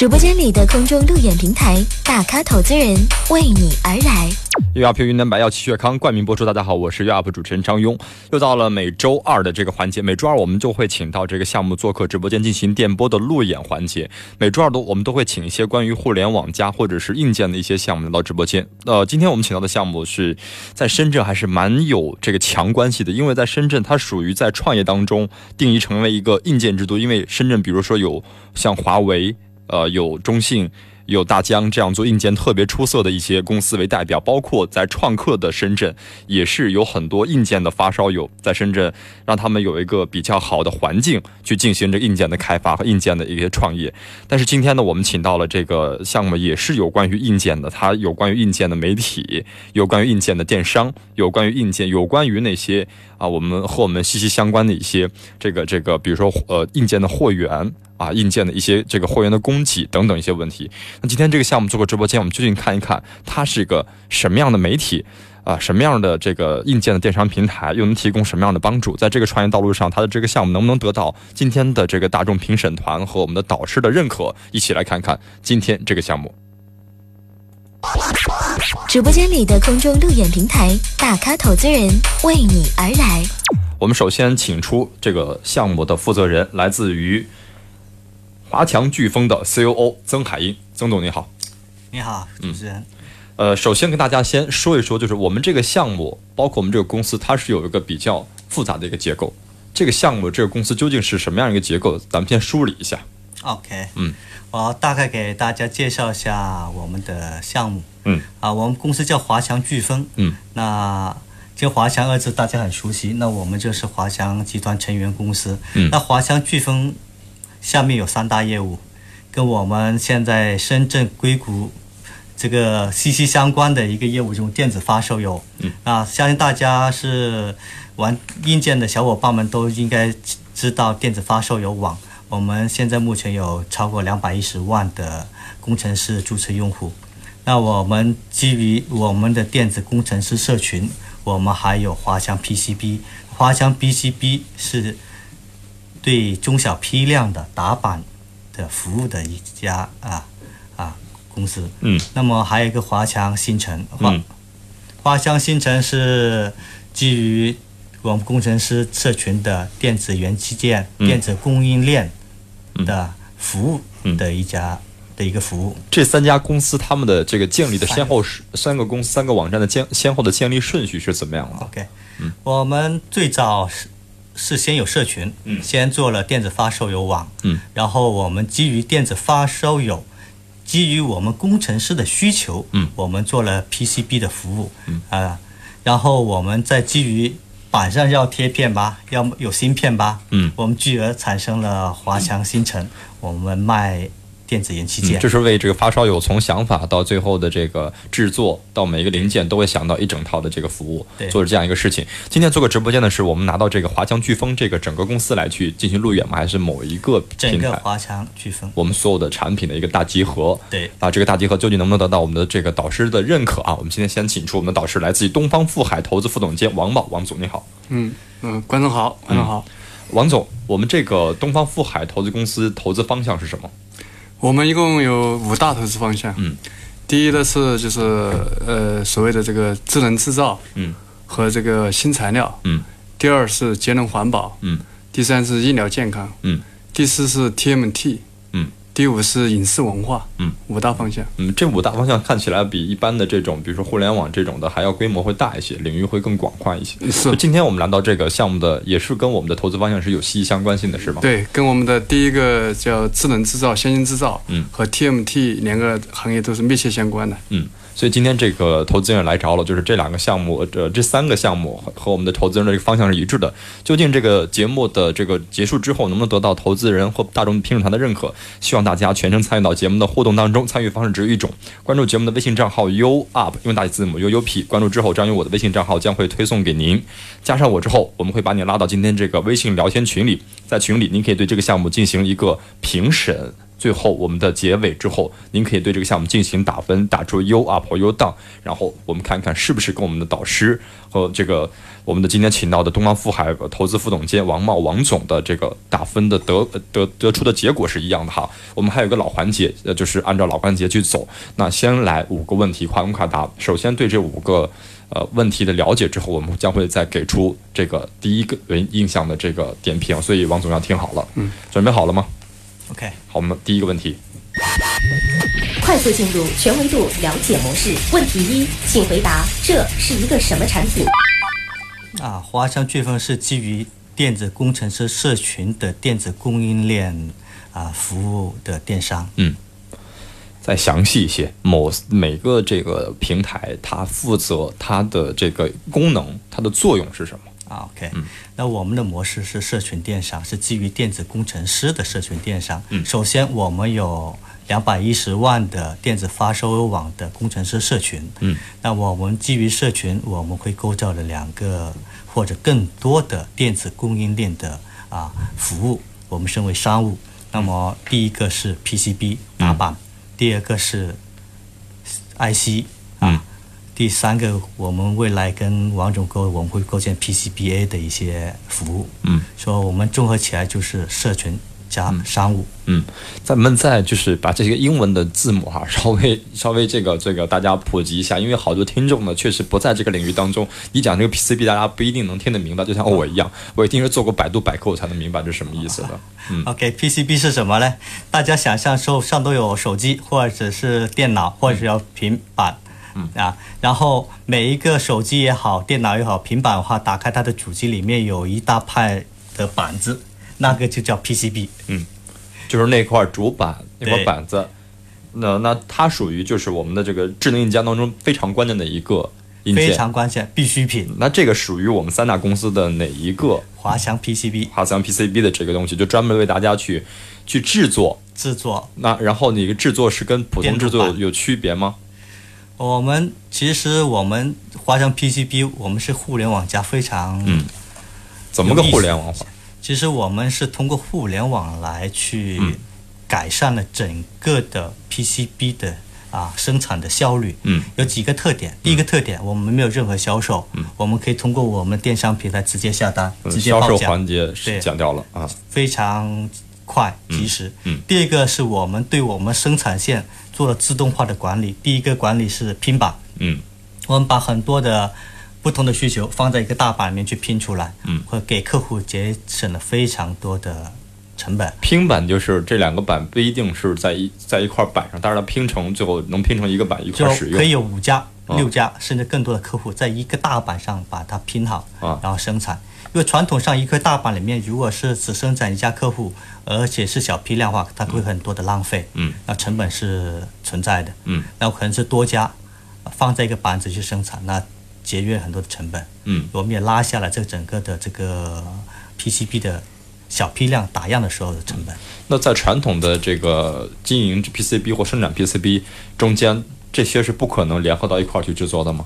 直播间里的空中路演平台，大咖投资人为你而来。又 up 云南白药气血康冠名播出。大家好，我是 up 主持人张庸。又到了每周二的这个环节，每周二我们就会请到这个项目做客直播间进行电波的路演环节。每周二都我们都会请一些关于互联网加或者是硬件的一些项目来到直播间。呃，今天我们请到的项目是在深圳，还是蛮有这个强关系的，因为在深圳它属于在创业当中定义成为一个硬件之都，因为深圳比如说有像华为。呃，有中信、有大疆这样做硬件特别出色的一些公司为代表，包括在创客的深圳，也是有很多硬件的发烧友在深圳，让他们有一个比较好的环境去进行这硬件的开发和硬件的一些创业。但是今天呢，我们请到了这个项目，也是有关于硬件的，它有关于硬件的媒体，有关于硬件的电商，有关于硬件，有关于那些啊，我们和我们息息相关的一些这个这个，比如说呃，硬件的货源。啊，硬件的一些这个货源的供给等等一些问题。那今天这个项目做个直播间，我们究竟看一看它是一个什么样的媒体啊，什么样的这个硬件的电商平台，又能提供什么样的帮助？在这个创业道路上，它的这个项目能不能得到今天的这个大众评审团和我们的导师的认可？一起来看看今天这个项目。直播间里的空中路演平台，大咖投资人为你而来。我们首先请出这个项目的负责人，来自于。华强飓风的 COO 曾海英，曾总你好，你好，主持人。呃，首先跟大家先说一说，就是我们这个项目，包括我们这个公司，它是有一个比较复杂的一个结构。这个项目，这个公司究竟是什么样一个结构？咱们先梳理一下。OK，嗯，我大概给大家介绍一下我们的项目。嗯，啊，我们公司叫华强飓风。嗯，那这华强二字大家很熟悉，那我们就是华强集团成员公司。嗯，那华强飓风。下面有三大业务，跟我们现在深圳硅谷这个息息相关的一个业务，就是电子发售有。嗯，啊，相信大家是玩硬件的小伙伴们都应该知道电子发售有网。我们现在目前有超过两百一十万的工程师注册用户。那我们基于我们的电子工程师社群，我们还有华强 PCB。华强 PCB 是。对中小批量的打板的服务的一家啊啊公司，嗯，那么还有一个华强新城，华华强新城是基于我们工程师社群的电子元器件、电子供应链的服务的一家的一个服务。这三家公司他们的这个建立的先后是三个公司三个网站的建先后的建立顺序是怎么样的？OK，嗯，我们最早是。是先有社群，嗯，先做了电子发烧友网，嗯，然后我们基于电子发烧友，基于我们工程师的需求，嗯，我们做了 PCB 的服务，嗯。啊，然后我们再基于板上要贴片吧，要有芯片吧，嗯，我们继而产生了华强新城，我们卖。电子元器件，这是为这个发烧友从想法到最后的这个制作，到每一个零件都会想到一整套的这个服务，做这样一个事情。今天做个直播间的是我们拿到这个华强飓风这个整个公司来去进行路演吗？还是某一个整个华强飓风，我们所有的产品的一个大集合。对，啊，这个大集合究竟能不能得到我们的这个导师的认可啊？我们今天先请出我们的导师，来自于东方富海投资副总监王宝，王总你好。嗯嗯，观众好，观众好。王总，我们这个东方富海投资公司投资方向是什么？我们一共有五大投资方向。嗯，第一呢是就是呃所谓的这个智能制造，嗯，和这个新材料，嗯。第二是节能环保，嗯。第三是医疗健康，嗯。第四是 TMT。第五是影视文化，嗯，五大方向，嗯，这五大方向看起来比一般的这种，比如说互联网这种的，还要规模会大一些，领域会更广泛一些。是，今天我们来到这个项目的，也是跟我们的投资方向是有息息相关性的，是吗？对，跟我们的第一个叫智能制造、先进制造，嗯，和 TMT 两个行业都是密切相关的，嗯。所以今天这个投资人来着了，就是这两个项目，呃，这三个项目和我们的投资人的这个方向是一致的。究竟这个节目的这个结束之后，能不能得到投资人或大众评审团的认可？希望大家全程参与到节目的互动当中。参与方式只有一种：关注节目的微信账号 U Up，用大写字母 U U P。关注之后，张勇我的微信账号将会推送给您。加上我之后，我们会把你拉到今天这个微信聊天群里，在群里您可以对这个项目进行一个评审。最后我们的结尾之后，您可以对这个项目进行打分，打出 U up 或 U down，然后我们看看是不是跟我们的导师和这个我们的今天请到的东方富海投资副总监王茂王总的这个打分的得得得出的结果是一样的哈。我们还有一个老环节，呃，就是按照老环节去走。那先来五个问题，快问快答。首先对这五个呃问题的了解之后，我们将会再给出这个第一个人印象的这个点评。所以王总要听好了，嗯，准备好了吗？OK，好，我们第一个问题，快速进入全维度了解模式。问题一，请回答这是一个什么产品？啊，华强飓风是基于电子工程师社群的电子供应链啊服务的电商。嗯再详细一些，某每个这个平台它负责它的这个功能，它的作用是什么？啊，OK，、那我们的模式是社群电商，是基于电子工程师的社群电商。嗯首先我们有两百一十万的电子发售网的工程师社群。嗯，那我们基于社群，我们会构造了两个或者更多的电子供应链的啊服务，我们称为商务。那么第一个是 PCB 打板，第二个是 IC 第三个，我们未来跟王总构，我们会构建 PCBA 的一些服务。嗯，说我们综合起来就是社群加商务。嗯，咱们再就是把这些英文的字母哈，稍微 稍微这个这个大家普及一下，因为好多听众呢确实不在这个领域当中，你讲这个 PCB 大家不一定能听得明白，就像我一样，我一定是做过百度百科我才能明白这是什么意思的。嗯 OK，PCB 是什么呢？大家想象手上都有手机，或者是电脑，或者是要平板。嗯啊，然后每一个手机也好，电脑也好，平板的话，打开它的主机里面有一大块的板子，那个就叫 PCB 嗯。就是那块主板那块板子，那那它属于就是我们的这个智能硬件当中非常关键的一个硬非。常关键，必需品。那这个属于我们三大公司的哪一个华强 PCB 华强 PCB 的这个东西，就专门为大家去去制作。制作那然后你个制作是跟普通制作有区别吗？我们其实我们华强 PCB，我们是互联网加非常，嗯怎么个互联网化？其实我们是通过互联网来去嗯改善了整个的 PCB 的啊生产的效率。嗯，有几个特点，第一个特点，我们没有任何销售，我们可以通过我们电商平台直接下单，嗯直接销售。环节是对讲掉了啊。非常快及时。嗯第二个是我们对我们生产线做了自动化的管理。第一个管理是拼板，嗯我们把很多的不同的需求放在一个大板里面去拼出来，嗯，会给客户节省了非常多的成本。拼板就是这两个板不一定是在一在一块板上，但是它拼成最后能拼成一个板一块使用。可以有五家、啊六家甚至更多的客户在一个大板上把它拼好，啊然后生产。因为传统上一块大板里面，如果是只生产一家客户，而且是小批量化，它会很多的浪费，嗯，那成本是存在的，嗯，那可能是多家呃放在一个板子去生产，那节约很多的成本，嗯。我们也拉下了这整个的这个 PCB 的小批量打样的时候的成本。那在传统的这个经营 PCB 或生产 PCB 中间，这些是不可能联合到一块儿去制作的吗？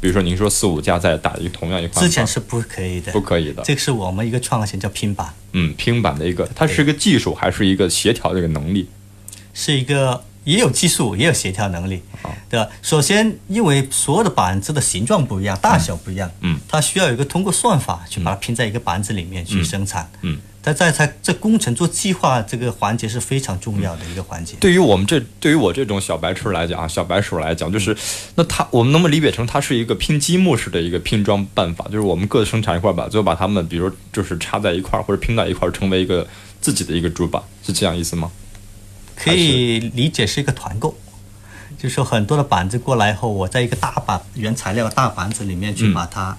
比如说您说四五家在打一个同样一块板，之前是不可以的，不可以的。这个是我们一个创新叫拼板。嗯，拼板的一个，它是一个技术还是一个协调的一个能力？是一个也有技术，也有协调能力，对吧？首先，因为所有的板子的形状不一样，大小不一样，嗯，它需要有一个通过算法去把它拼在一个板子里面去生产，嗯，但在在这工程做计划这个环节是非常重要的一个环节。对于我们这，对于我这种小白痴来讲啊，小白鼠来讲，就是，那它我们能不能理解成它是一个拼积木式的一个拼装办法？就是我们各生产一块板，最后把它们，比如就是插在一块儿或者拼在一块儿，成为一个自己的一个主板，是这样意思吗？可以理解是一个团购，就是说很多的板子过来以后，我在一个大板原材料大板子里面去嗯把它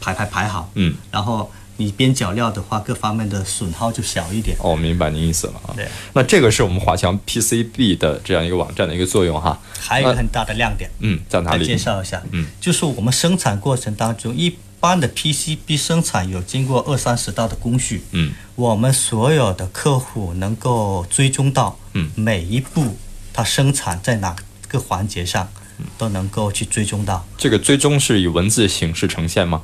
排排排好，嗯，然后你边角料的话，各方面的损耗就小一点。哦，明白您意思了啊。对，那这个是我们华强 PCB 的这样一个网站的一个作用哈。还有一个很大的亮点，嗯，在哪里介？绍一下，嗯，就是我们生产过程当中，一般的 PCB 生产有经过二三十道的工序，嗯，我们所有的客户能够追踪到，嗯每一步它生产在哪个环节上，嗯都能够去追踪到。这个追踪是以文字形式呈现吗？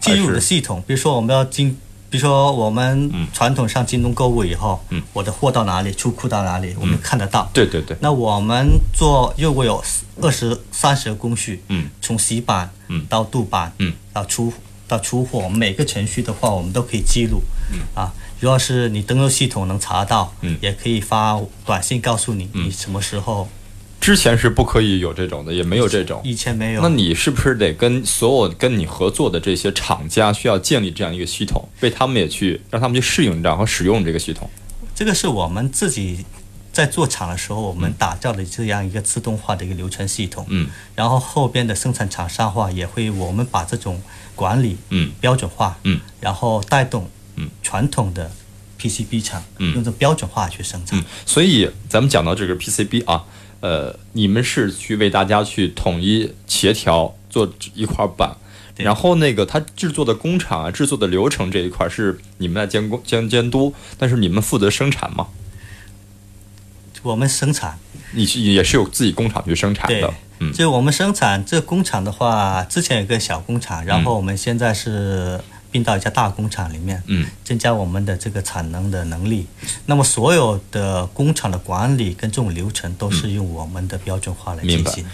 进入的系统，比如说我们要进比如说我们嗯。传统上京东购物以后，嗯。我的货到哪里，出库到哪里，我们看得到。对对对，那我们做如果有二十三十个工序，嗯，从洗版，嗯。到镀版，嗯，到出到出货，我们每个程序的话，我们都可以记录，嗯，啊，如果是你登录系统能查到，嗯。也可以发短信告诉你你什么时候，之前是不可以有这种的，也没有这种。以前没有，那你是不是得跟所有跟你合作的这些厂家需要建立这样一个系统，为他们也去让他们去适应这样和使用这个系统？这个是我们自己在做厂的时候，我们打造的这样一个自动化的一个流程系统。嗯然后后边的生产厂商化也会，我们把这种管理嗯标准化，嗯，然后带动嗯传统的 PCB 厂嗯用这标准化去生产嗯。，所以咱们讲到这个 PCB 啊，呃，你们是去为大家去统一协调做一块板。然后那个它制作的工厂啊，制作的流程这一块是你们来监工监监督，但是你们负责生产吗？我们生产，你是也是有自己工厂去生产的，嗯。就我们生产这工厂的话，之前有个小工厂，然后我们现在是并到一家大工厂里面，嗯增加我们的这个产能的能力。那么所有的工厂的管理跟这种流程都是用我们的标准化来进行。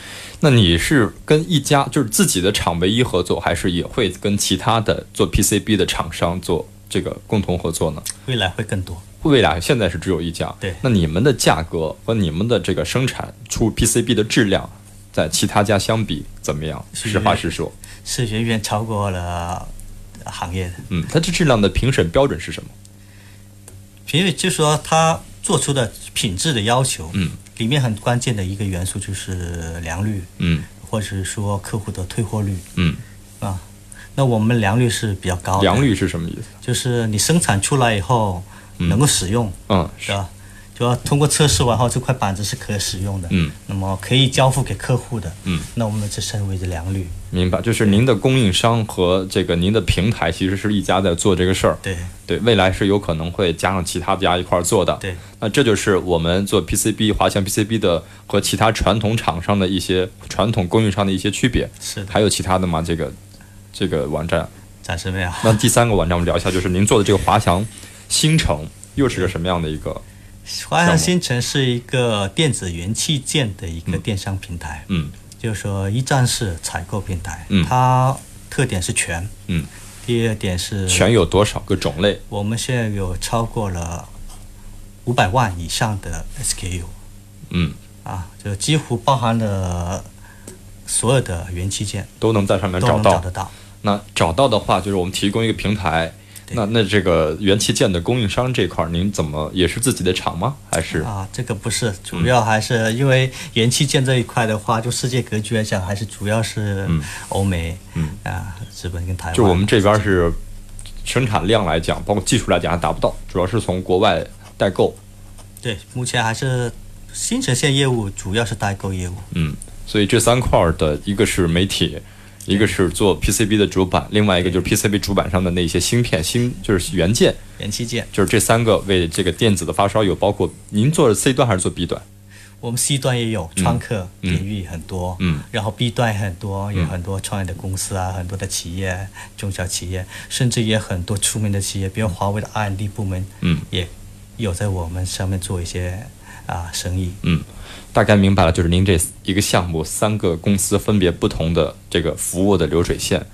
那你是跟一家就是自己的厂唯一合作，还是也会跟其他的做 PCB 的厂商做这个共同合作呢？未来会更多。未来现在是只有一家，对那你们的价格和你们的这个生产出 PCB 的质量，在其他家相比怎么样？实话实说，是远远超过了行业的。嗯，它这质量的评审标准是什么？因为就是说它做出的品质的要求，嗯，里面很关键的一个元素就是良率，嗯或者是说客户的退货率嗯，啊。那我们良率是比较高的，良率是什么意思？就是你生产出来以后能够使用，嗯，是吧？就要通过测试完后，这块板子是可使用的，嗯，那么可以交付给客户的，嗯，那我们这称为的良率，明白，就是您的供应商和这个您的平台其实是一家在做这个事儿，对对，未来是有可能会加上其他家一块儿做的。对，那这就是我们做 PCB 华强 PCB 的和其他传统厂商的一些传统供应商的一些区别。是的，还有其他的吗？这个这个网站。暂时没有。那第三个网站我们聊一下，就是您做的这个华强新城又是个什么样的一个？华强新城是一个电子元器件的一个电商平台，嗯就是说一站式采购平台，嗯它特点是全，嗯，第二点是全有多少个种类？我们现在有超过了五百万以上的 SKU 嗯，啊，就几乎包含了所有的元器件都能在上面找到找。得到。那找到的话，就是我们提供一个平台。对那那这个元器件的供应商这块儿，您怎么也是自己的厂吗？还是啊，这个不是，主要还是因为元器件这一块的话，就世界格局来讲，还是主要是嗯欧美，嗯啊，日本跟台湾。就我们这边是生产量来讲，包括技术来讲还达不到，主要是从国外代购。对，目前还是新城线业务主要是代购业务。嗯，所以这三块儿的一个是媒体，一个是做 PCB 的主板，另外一个就是 PCB 主板上的那些芯片、芯就是元件，元器件，就是这三个为这个电子的发烧友，包括您做的 C 端还是做 B 端？我们 C 端也有创客嗯领域很多，嗯然后 B 端也很多，有很多创业的公司啊，很多的企业、中小企业，甚至也很多出名的企业，比如华为的 R&D 部门，嗯也有在我们上面做一些啊生意。嗯，大概明白了，就是您这一个项目三个公司分别不同的这个服务的流水线，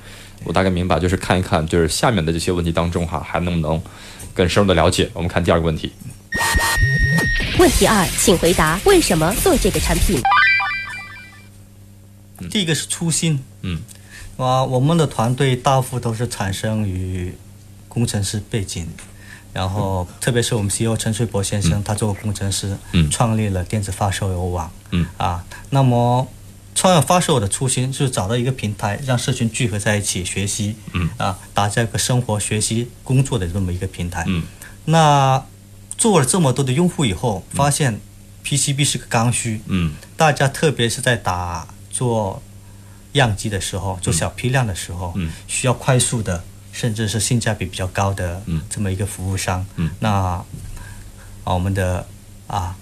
我大概明白，就是看一看，就是下面的这些问题当中哈，还能不能更深入的了解？我们看第二个问题，问题二，请回答为什么做这个产品？第一个是初心，嗯，啊，我们的团队大部分都是产生于工程师背景，然后特别是我们 CEO 陈水博先生，他做过工程师，嗯。创立了电子发烧友网，嗯。啊，那么创业发售的初心就是找到一个平台，让社群聚合在一起学习，嗯。啊，打造一个生活、学习、工作的这么一个平台，嗯。那做了这么多的用户以后，发现 PCB 是个刚需，嗯。大家特别是在打做样机的时候，做小批量的时候，嗯。需要快速的，甚至是性价比比较高的嗯。这么一个服务商，嗯。那啊我们的啊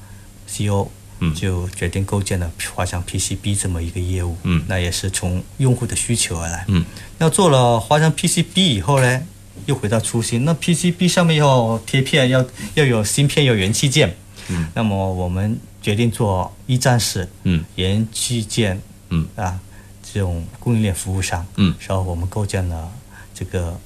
CEO 嗯。就决定构建了华强 PCB 这么一个业务，嗯。那也是从用户的需求而来，嗯。那做了华强 PCB 以后呢，又回到初心。那 PCB 上面要贴片，要要有芯片，有元器件。嗯，那么我们决定做一站式，嗯，元器件，嗯。啊，这种供应链服务商，嗯。然后我们构建了这个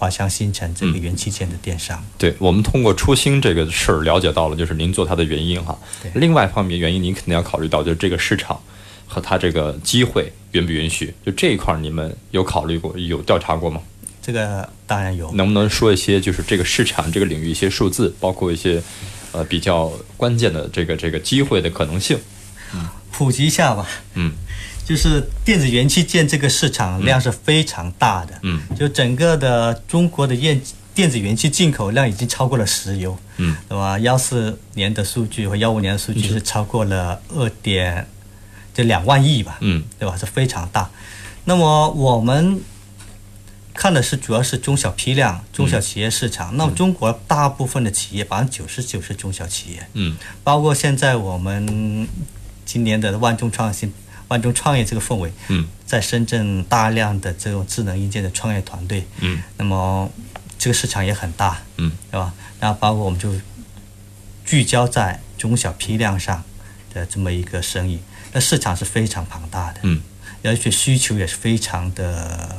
华强新城这个嗯元器件的电商。对，我们通过初心这个事儿了解到了，就是您做它的原因哈。另外一方面原因，您肯定要考虑到，就是这个市场和它这个机会允不允许？就这一块儿，你们有考虑过、有调查过吗？这个当然有，能不能说一些就是这个市场这个领域一些数字，包括一些呃比较关键的这个这个机会的可能性？普及一下吧。嗯就是电子元器件这个市场量是非常大的，嗯，就整个的中国的电电子元器进口量已经超过了石油，嗯，对吧？幺四年的数据和幺五年的数据是超过了二点，就两万亿吧，嗯对吧？是非常大。那么我们看的是主要是中小批量、中小企业市场。那么中国大部分的企业，百分之九十九是中小企业，嗯包括现在我们今年的万众创新、万众创业这个氛围，嗯在深圳大量的这种智能硬件的创业团队，嗯那么这个市场也很大，嗯，对吧？然后包括我们就聚焦在中小批量上的这么一个生意，那市场是非常庞大的，嗯，而且需求也是非常的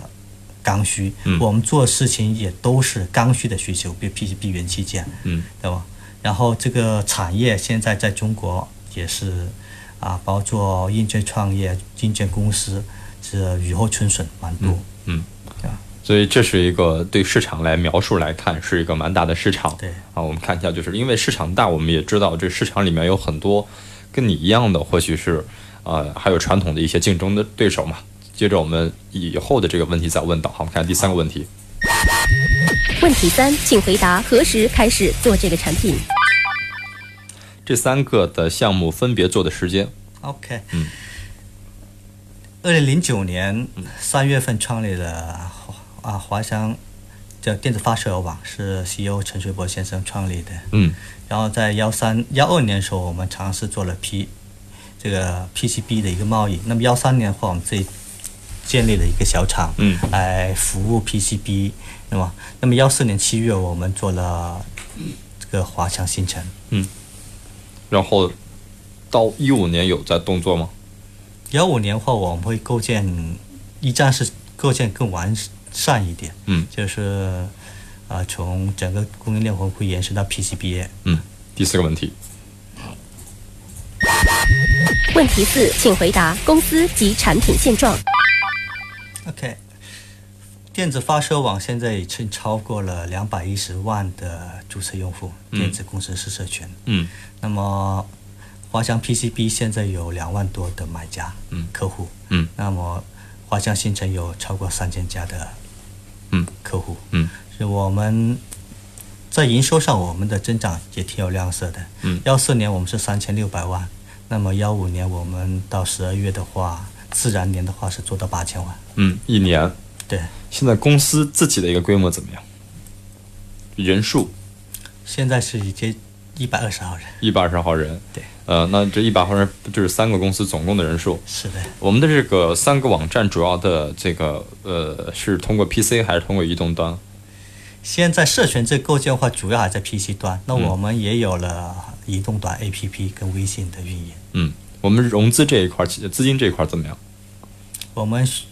刚需。嗯我们做事情也都是刚需的需求，比如 PCB 元器件，嗯对吧？然后这个产业现在在中国也是啊，包括硬件创业、硬件公司是雨后春笋蛮多。嗯对吧。所以这是一个对市场来描述来看是一个蛮大的市场。对啊，我们看一下，就是因为市场大，我们也知道这市场里面有很多跟你一样的，或许是呃还有传统的一些竞争的对手嘛。接着我们以后的这个问题再问到，好，我们看第三个问题。问题三，请回答何时开始做这个产品？这三个的项目分别做的时间，OK，嗯，二零零九年三月份创立了华啊华商叫电子发射网，是 CEO 陈水波先生创立的。嗯。然后在幺三幺二年的时候，我们尝试做了 P 这个 PCB 的一个贸易。那么幺三年的话，我们自己建立了一个小厂，嗯。来服务 PCB，那么那么幺四年七月，我们做了这个华强新城。然后到一五年有在动作吗？幺五年的话，我们会构建一站式构建更完善一点，嗯就是呃从整个供应链会会延伸到 PCBA。嗯。第四个问题，问题四，请回答公司及产品现状。OK，电子发射网现在已经超过了两百一十万的注册用户，嗯电子工程师社群。嗯那么华强 PCB 现在有两万多的买家，嗯客户。嗯那么华强新城有超过三千家的嗯客户。嗯是我们在营收上，我们的增长也挺有亮色的。嗯幺四年我们是三千六百万，那么幺五年我们到十二月的话，自然年的话是做到八千万。嗯，一年。对，现在公司自己的一个规模怎么样？人数现在是已经一百二十号人。一百二十号人。对，呃，那这一百号人就是三个公司总共的人数。是的，我们的这个三个网站主要的这个呃是通过 PC 还是通过移动端？现在社群这构建的话，主要还在 PC 端，那嗯我们也有了移动端 APP 跟微信的运营。嗯，我们融资这一块，其资金这一块怎么样？我们需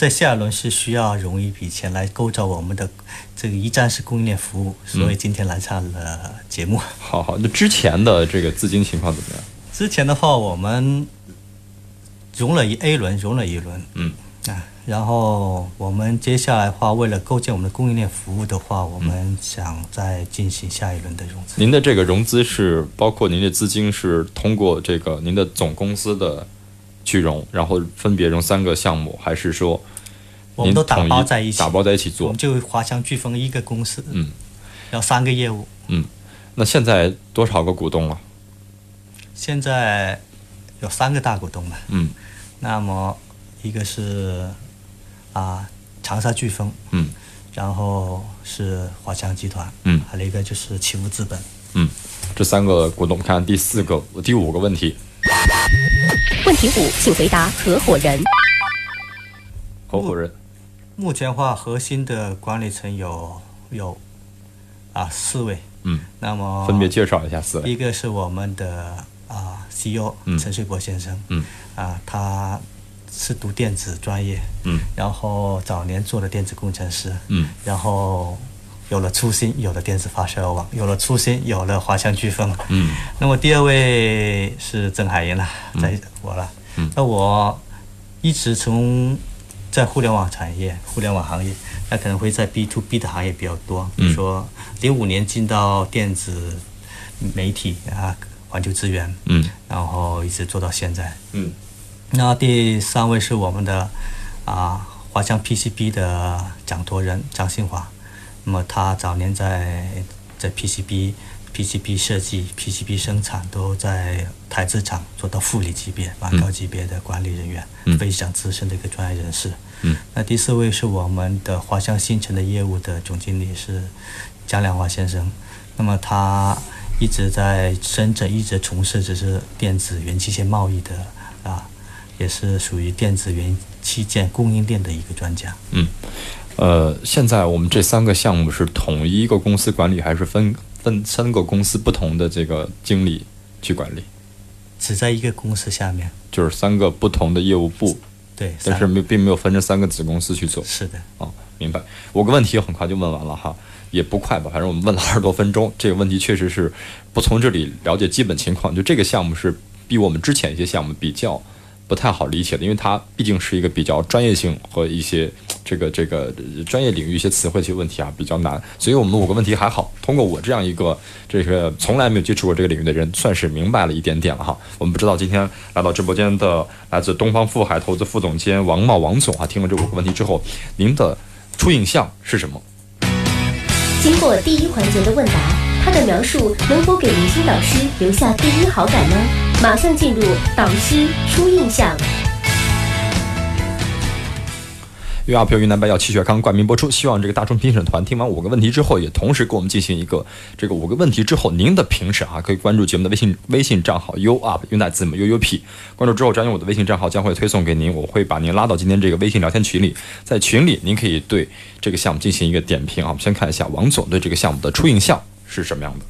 在下一轮是需要融一笔钱来构造我们的这个一站式供应链服务，所以今天来上了节目。好好，那之前的这个资金情况怎么样？之前的话，我们融了一 A 轮，融了一轮，嗯啊，然后我们接下来的话，为了构建我们的供应链服务的话，我们想再进行下一轮的融资。您的这个融资是包括您的资金是通过这个您的总公司的去融，然后分别融三个项目，还是说我们都打包在一起，打包在一起做。我们？就华强飓风一个公司，嗯，然后三个业务，嗯。那现在多少个股东了？现在有三个大股东了。嗯。那么一个是啊长沙飓风，嗯。然后是华强集团，嗯。还有一个就是启福资本。嗯，这三个股东，我们看第四个、第五个问题，问题五，请回答合伙人。合伙人。目前话核心的管理层有有啊四位，嗯，那么分别介绍一下四位。一个是我们的啊 CEO 嗯。陈水波先生，嗯。啊他是读电子专业，嗯。然后早年做了电子工程师，嗯。然后有了初心，有了电子发射网，有了初心，有了华强飓风。嗯。那么第二位是郑海燕了，在我了。嗯。那我一直从在互联网产业、互联网行业，那可能会在 B to B 的行业比较多，比如说零五年进到电子媒体啊，环球资源，嗯。然后一直做到现在。嗯。那第三位是我们的啊华强 PCB 的掌舵人张新华，那么他早年在在 PCB、PCB 设计、PCB 生产都在台资厂做到副理级别、蛮高级别的管理人员，嗯非常资深的一个专业人士。嗯那第四位是我们的华强新城的业务的总经理是姜良华先生，那么他一直在深圳一直从事只是电子元器件贸易的啊，也是属于电子元器件供应链的一个专家。嗯，呃，现在我们这三个项目是统一一个公司管理，还是分分三个公司不同的这个经理去管理？只在一个公司下面，就是三个不同的业务部，对，但是没并没有分成三个子公司去做。是的，哦，明白。我个问题很快就问完了哈，也不快吧，反正我们问了二十多分钟。这个问题确实是不从这里了解基本情况，就这个项目是比我们之前一些项目比较不太好理解的，因为它毕竟是一个比较专业性和一些这个这个专业领域一些词汇、一些问题啊比较难。所以我们五个问题还好，通过我这样一个这个从来没有接触过这个领域的人，算是明白了一点点了哈。我们不知道今天来到直播间的来自东方富海投资副总监王茂王总啊，听了这五个问题之后，您的初印象是什么？经过第一环节的问答，他的描述能否给明星导师留下第一好感呢？马上进入导师初印象。粤 UP 云南白药气血康冠名播出，希望这个大众评审团听完五个问题之后，也同时给我们进行一个这个五个问题之后您的评审啊，可以关注节目的微信微信账号 U UP 云南字母 U U P，关注之后，张勇我的微信账号将会推送给您，我会把您拉到今天这个微信聊天群里，在群里您可以对这个项目进行一个点评啊。我们先看一下王总对这个项目的初印象是什么样的？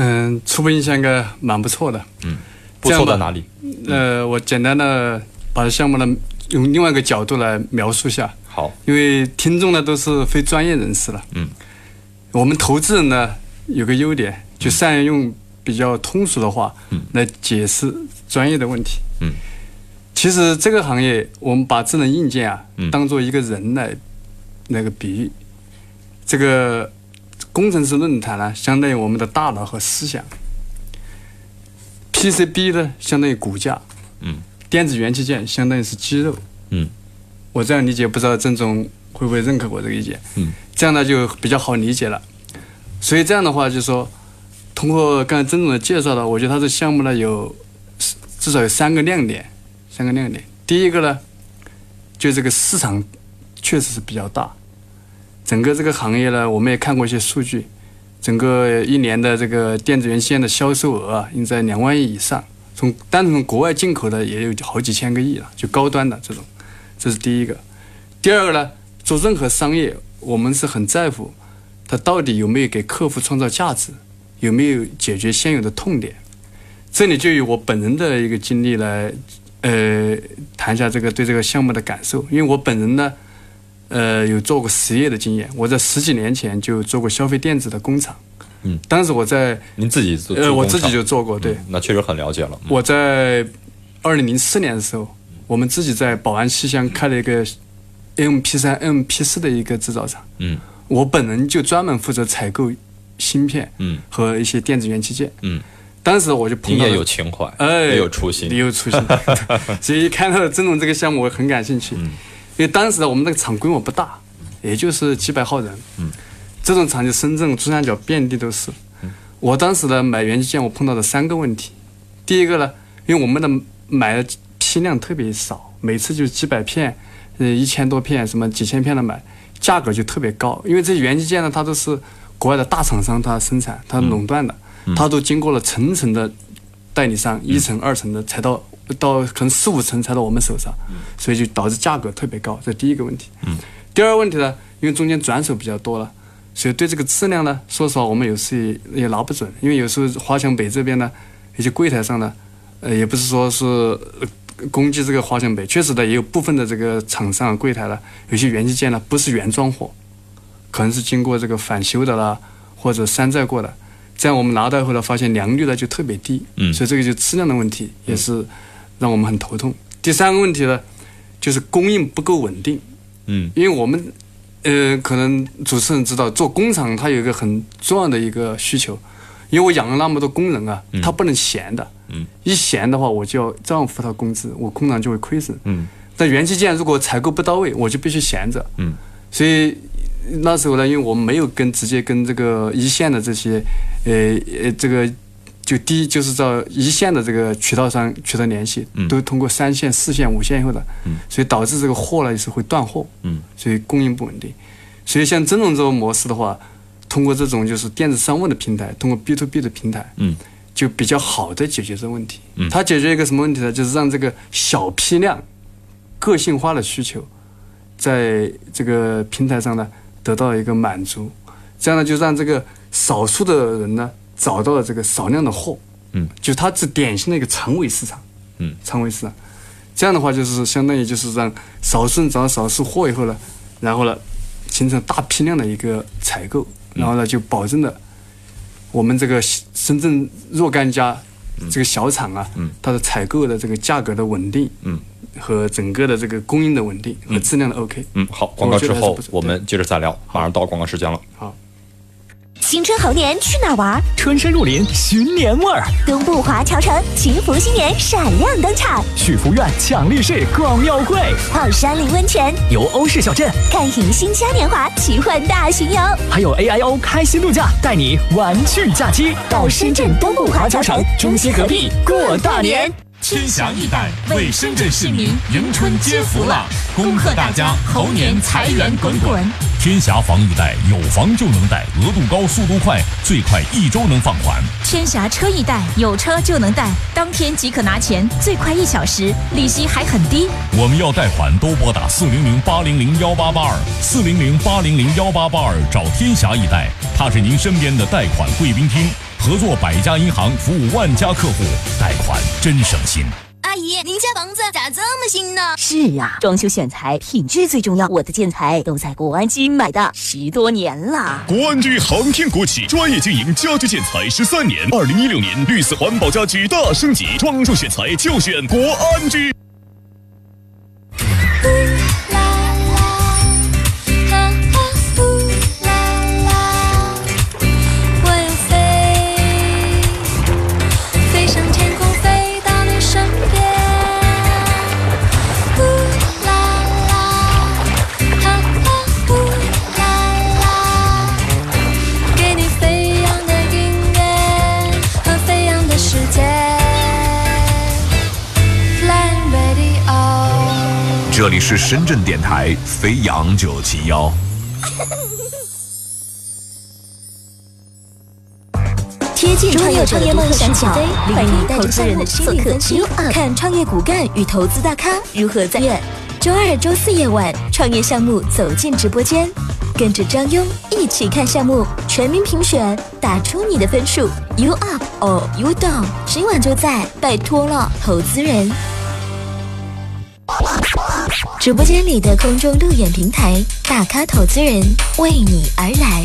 嗯，初步印象应该蛮不错的。嗯不错在哪里？呃，我简单的把项目呢用另外一个角度来描述一下，好，因为听众呢都是非专业人士了。嗯，我们投资人呢有个优点，就善于用比较通俗的话嗯来解释专业的问题。嗯，其实这个行业，我们把智能硬件啊嗯当做一个人来那个比喻，这个工程师论坛呢，相当于我们的大脑和思想；PCB 呢，相当于骨架；嗯电子元器件相当于是肌肉。嗯我这样理解，不知道郑总会不会认可我这个意见？嗯，这样呢就比较好理解了。所以这样的话，就说通过刚才郑总的介绍呢，我觉得他这项目呢有至少有三个亮点，三个亮点。第一个呢，就这个市场确实是比较大，整个这个行业呢，我们也看过一些数据，整个一年的这个电子元器件的销售额啊，应在两万亿以上。从单从国外进口的也有好几千个亿了，就高端的这种，这是第一个。第二个呢，做任何商业，我们是很在乎它到底有没有给客户创造价值，有没有解决现有的痛点。这里就以我本人的一个经历来，呃，谈一下这个对这个项目的感受。因为我本人呢，呃，有做过实业的经验，我在十几年前就做过消费电子的工厂。嗯，当时我在您自己做呃，我自己就做过，对。嗯那确实很了解了。嗯我在二零零四年的时候，我们自己在宝安西乡开了一个 MP 三、MP 四的一个制造厂。嗯我本人就专门负责采购芯片嗯和一些电子元器件。嗯，当时我就碰到了您也有情怀，哎，也有初心也。有初心。所以一看到曾总这个项目，我很感兴趣。嗯因为当时呢，我们那个厂规模不大，也就是几百号人。嗯，这种厂就深圳、珠三角遍地都是。我当时呢买元器件，我碰到的三个问题。第一个呢，因为我们的买的批量特别少，每次就几百片，呃，一千多片，什么几千片的买，价格就特别高。因为这些元器件呢，它都是国外的大厂商它生产，它垄断的，它都经过了层层的代理商，一层、二层的才到到可能四五层才到我们手上，所以就导致价格特别高，这是第一个问题。第二个问题呢，因为中间转手比较多了，所以对这个质量呢，说实话我们有时也也拿不准，因为有时候华强北这边呢，一些柜台上呢，呃，也不是说是呃攻击这个华强北，确实的也有部分的这个厂商柜台呢，有些元器件呢不是原装货，可能是经过这个返修的啦，或者山寨过的。这样我们拿到以后呢，发现良率呢就特别低，嗯所以这个就质量的问题，也是让我们很头痛。第三个问题呢，就是供应不够稳定，嗯。因为我们呃，可能主持人知道，做工厂它有一个很重要的一个需求，因为我养了那么多工人啊，他不能闲的，嗯，一闲的话，我就要照样付他工资，我工厂就会亏损，嗯，但元器件如果采购不到位，我就必须闲着，嗯，所以那时候呢，因为我们没有跟直接跟这个一线的这些，呃呃，这个就第一就是找一线的这个渠道商取得联系，嗯都通过三线、四线、五线以后的，嗯，所以导致这个货呢也是会断货，嗯，所以供应不稳定。所以像这种这种模式的话，通过这种就是电子商务的平台，通过 B to B 的平台，嗯，就比较好的解决这个问题。嗯它解决一个什么问题呢？就是让这个小批量、个性化的需求，在这个平台上呢得到一个满足，这样呢就让这个少数的人呢找到了这个少量的货，嗯，就它是典型的一个长尾市场，嗯，长尾市场。这样的话就是相当于就是让少数人找到少数货以后呢，然后呢形成大批量的一个采购，然后呢就保证了我们这个深圳若干家这个小厂啊，嗯。它的采购的这个价格的稳定，嗯，和整个的这个供应的稳定和质量的 OK。嗯，好，广告之后我们接着再聊，马上到广告时间了。好，新春猴年去哪儿玩？春深入林寻年味儿，东部华侨城祈福新年闪亮登场，去福苑抢利市逛庙会，泡山林温泉，游欧式小镇，看迎新嘉年华奇幻大巡游。还有 AIO 开心度假，带你玩趣假期，到深圳东部华侨城中西合璧过大年。天霞易贷为深圳市民迎春接福了，恭贺大家猴年财源滚滚！天霞房易贷有房就能贷，额度高，速度快，最快一周能放款。天霞车易贷有车就能贷，当天即可拿钱，最快一小时，利息还很低。我们要贷款都拨打四零零八零零幺八八二四零零八零零幺八八二找天霞易贷，它是您身边的贷款贵宾厅，合作百家银行，服务万家客户，贷款真省心。阿姨，您家房子咋这么新呢？是呀，装修选材品质最重要。我的建材都在国安居买的，十多年了。国安居航天国企专业经营家居建材十三年，二零一六年绿色环保家居大升级，装修选材就选国安居。这里是深圳电台飞扬九七幺。贴近创业创业梦想起飞，欢迎带着项目做客 U Up，看创业骨干与投资大咖如何在院。周二、周四夜晚，创业项目走进直播间，跟着张庸一起看项目，全民评选，打出你的分数。You Up or You Down，今晚就在，拜托了，投资人。直播间里的空中路演平台，大咖投资人为你而来。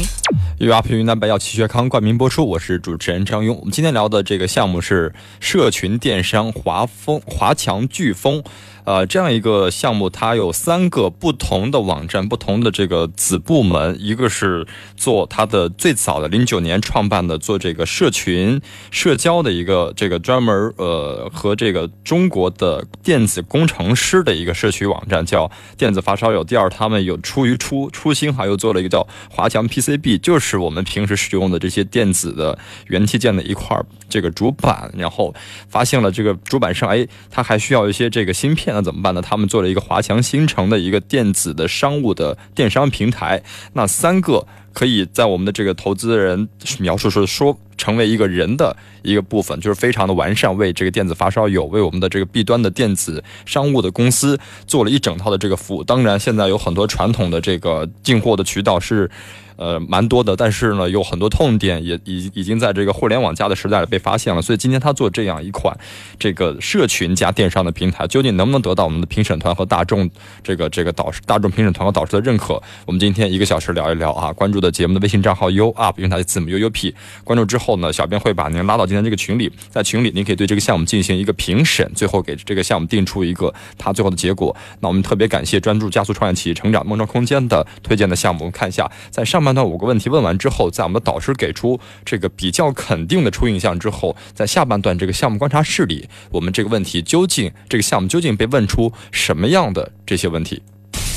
由阿普云南白药齐学康冠名播出，我是主持人张庸。我们今天聊的这个项目是社群电商华丰华强飓风，呃，这样一个项目，它有三个不同的网站，不同的这个子部门，一个是做它的最早的零九年创办的做这个社群社交的一个这个专门呃和这个中国的电子工程师的一个社区网站，叫电子发烧友。第二，他们有出于初初心哈，又做了一个叫华强 PCB，就是我们平时使用的这些电子的元器件的一块这个主板，然后发现了这个主板上，哎，它还需要一些这个芯片，那怎么办呢？他们做了一个华强新城的一个电子的商务的电商平台，那三个。可以在我们的这个投资人描述说说成为一个人的一个部分，就是非常的完善，为这个电子发烧友，为我们的这个 B 端的电子商务的公司做了一整套的这个服务。当然，现在有很多传统的这个进货的渠道是。呃，蛮多的，但是呢，有很多痛点也已已经在这个互联网加的时代被发现了。所以今天他做这样一款这个社群加电商的平台，究竟能不能得到我们的评审团和大众这个这个导师、大众评审团和导师的认可？我们今天一个小时聊一聊啊。关注的节目的微信账号 U Up，用它的字母 U U P。关注之后后呢，小编会把您拉到今天这个群里，在群里您可以对这个项目进行一个评审，最后给这个项目定出一个它最后的结果。那我们特别感谢专注加速创业企业成长梦中空间的推荐的项目。我们看一下，在上半段五个问题问完之后，在我们的导师给出这个比较肯定的初印象之后，在下半段这个项目观察室里，我们这个问题究竟这个项目究竟被问出什么样的这些问题？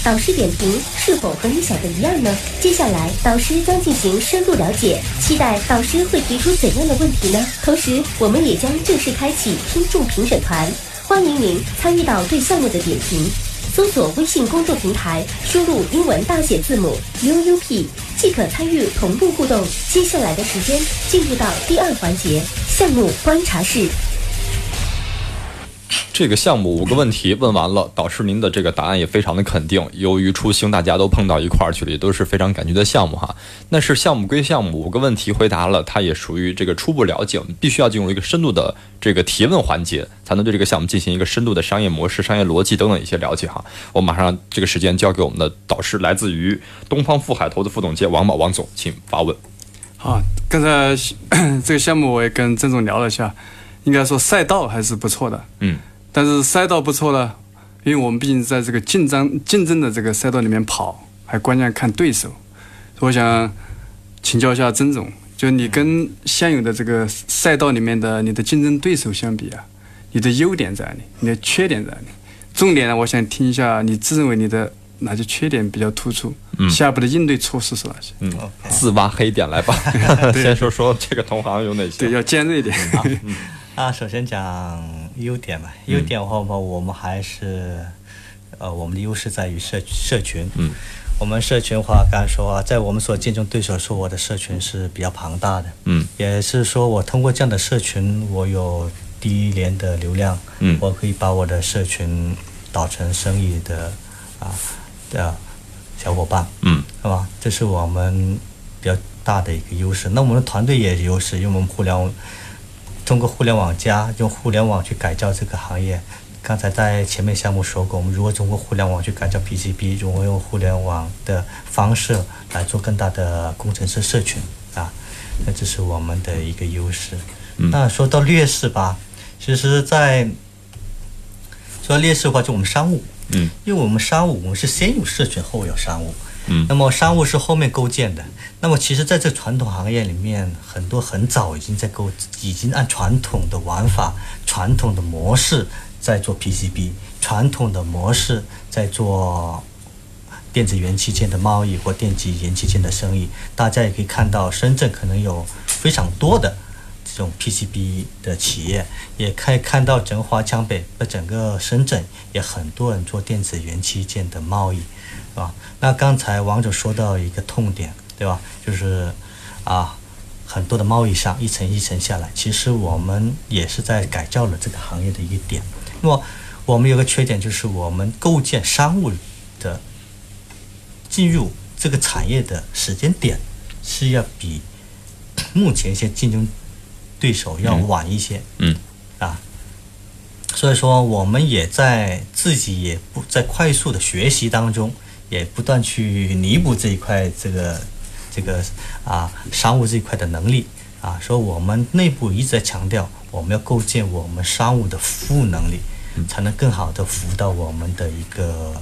导师点评是否和你想的一样呢？接下来导师将进行深入了解，期待导师会提出怎样的问题呢？同时，我们也将正式开启听众评审团，欢迎您参与到对项目的点评。搜索微信公众平台，输入英文大写字母 UUP 即可参与同步互动。接下来的时间进入到第二环节项目观察室。这个项目五个问题问完了，导师您的这个答案也非常的肯定。由于出行大家都碰到一块儿去了，也都是非常感激的项目哈。那是项目归项目，五个问题回答了，它也属于这个初步了解。我们必须要进入一个深度的这个提问环节，才能对这个项目进行一个深度的商业模式、商业逻辑等等一些了解哈。我马上这个时间交给我们的导师，来自于东方富海投资副总监王宝王总，请发问。好，刚才 这个项目我也跟郑总聊了一下，应该说赛道还是不错的。嗯。但是赛道不错了，因为我们毕竟在这个竞争竞争的这个赛道里面跑，还关键看对手。我想请教一下曾总，就你跟现有的这个赛道里面的你的竞争对手相比啊，你的优点在哪里？你的缺点在哪里？重点呢，我想听一下你自认为你的哪些缺点比较突出，嗯下步的应对措施是哪些？嗯，自挖黑点来吧。先说说这个同行有哪些？对，要尖锐一点。啊，首先讲优点吧。优点的话嘛，我们还是，呃，我们的优势在于社社群。嗯，我们社群的话，刚才说啊，在我们所竞争对手说，我的社群是比较庞大的。嗯，也是说我通过这样的社群，我有第一年的流量。嗯，我可以把我的社群导成生意的啊的小伙伴。嗯，是吧？这是我们比较大的一个优势。那我们的团队也有优势，因为我们互联网。通过互联网加用互联网去改造这个行业，刚才在前面项目说过，我们如何通过互联网去改造 PCB，如何用互联网的方式来做更大的工程师社群啊，那这是我们的一个优势。那说到劣势吧，其实，在说到劣势的话，就我们商务，嗯，因为我们商务我们是先有社群后有商务，那么商务是后面构建的。那么其实，在这传统行业里面，很多很早已经在构，已经按传统的玩法、传统的模式在做 PCB，传统的模式在做电子元器件的贸易或电子元器件的生意。大家也可以看到，深圳可能有非常多的这种 PCB 的企业，也可以看到整华强北和整个深圳也很多人做电子元器件的贸易，吧？那刚才王总说到一个痛点。对吧？就是啊，很多的贸易商一层一层下来，其实我们也是在改造了这个行业的一个点。那么我们有个缺点，就是我们构建商务的进入这个产业的时间点是要比 目前一些竞争对手要晚一些。嗯。啊，所以说我们也在自己也不在快速的学习当中，也不断去弥补这一块这个。这个啊，商务这一块的能力啊，说我们内部一直在强调，我们要构建我们商务的服务能力，才能更好的服务到我们的一个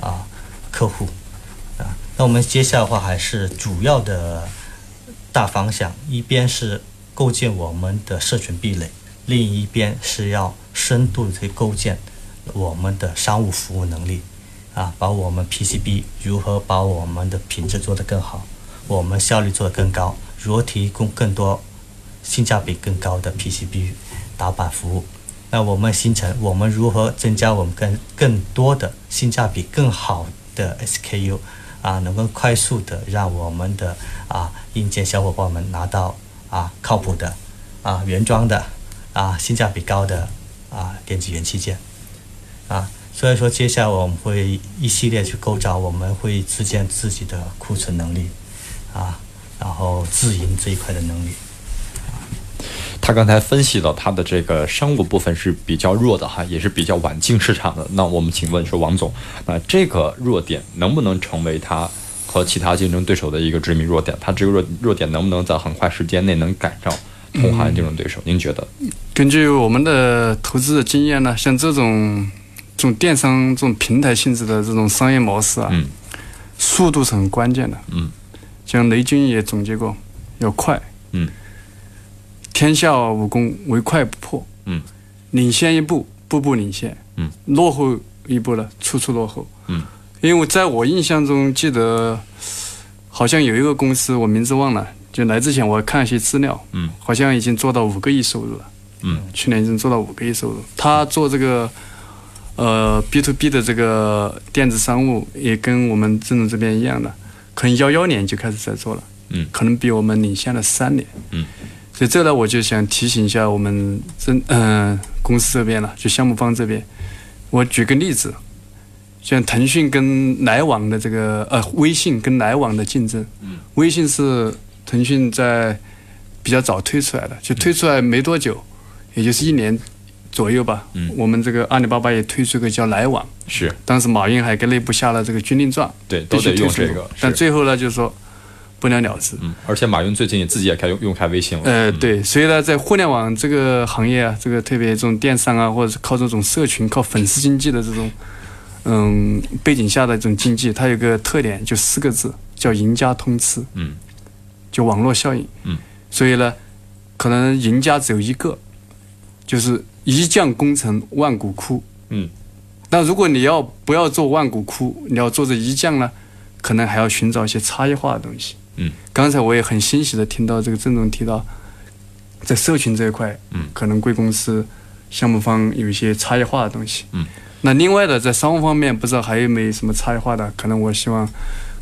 啊客户啊。那我们接下来的话还是主要的大方向，一边是构建我们的社群壁垒，另一边是要深度去构建我们的商务服务能力啊，把我们 PCB 如何把我们的品质做得更好。我们效率做得更高，如何提供更多性价比更高的 PCB 打板服务？那我们形成我们如何增加我们更更多的性价比更好的 SKU 啊，能够快速的让我们的啊硬件小伙伴们拿到啊靠谱的啊原装的啊性价比高的啊电子元器件啊。所以说，接下来我们会一系列去构造，我们会自建自己的库存能力啊，然后自营这一块的能力。他刚才分析了他的这个商务部分是比较弱的哈，也是比较晚进市场的。那我们请问说，王总，那这个弱点能不能成为他和其他竞争对手的一个致命弱点？他这个弱弱点能不能在很快时间内能赶上同行竞争对手？您觉得？根据我们的投资的经验呢，像这种这种电商这种平台性质的这种商业模式啊，嗯速度是很关键的。嗯，像雷军也总结过，要快。嗯，天下武功唯快不破。嗯，领先一步，步步领先。嗯，落后一步呢，处处落后。嗯，因为在我印象中记得，好像有一个公司，我名字忘了，就来之前我看一些资料。嗯，好像已经做到五个亿收入了。嗯，去年已经做到五个亿收入。他做这个呃 B to B 的这个电子商务，也跟我们郑总这边一样的，可能幺幺年就开始在做了。嗯，可能比我们领先了三年。嗯，所以这呢，我就想提醒一下我们郑嗯、公司这边了，就项目方这边。我举个例子，像腾讯跟来往的这个呃微信跟来往的竞争，嗯，微信是腾讯在比较早推出来的，就推出来没多久，也就是一年左右吧。嗯，我们这个阿里巴巴也推出个叫来往，是当时马云还给内部下了这个军令状，对，都得用这个。但最后呢，就是说不了了之。嗯，而且马云最近也自己也开用用开微信了。呃，对，所以呢，在互联网这个行业啊，这个特别这种电商啊，或者是靠这种社群、靠粉丝经济的这种嗯背景下的这种经济，它有个特点，就四个字，叫赢家通吃。嗯，就网络效应。嗯，所以呢，可能赢家只有一个，就是一将功成万骨枯。嗯，那如果你要不要做万骨枯，你要做这一将呢，可能还要寻找一些差异化的东西。嗯，刚才我也很欣喜的听到这个郑总提到，在社群这一块，嗯，可能贵公司项目方有一些差异化的东西。嗯，那另外的在商务方面，不知道还有没有什么差异化的？可能我希望，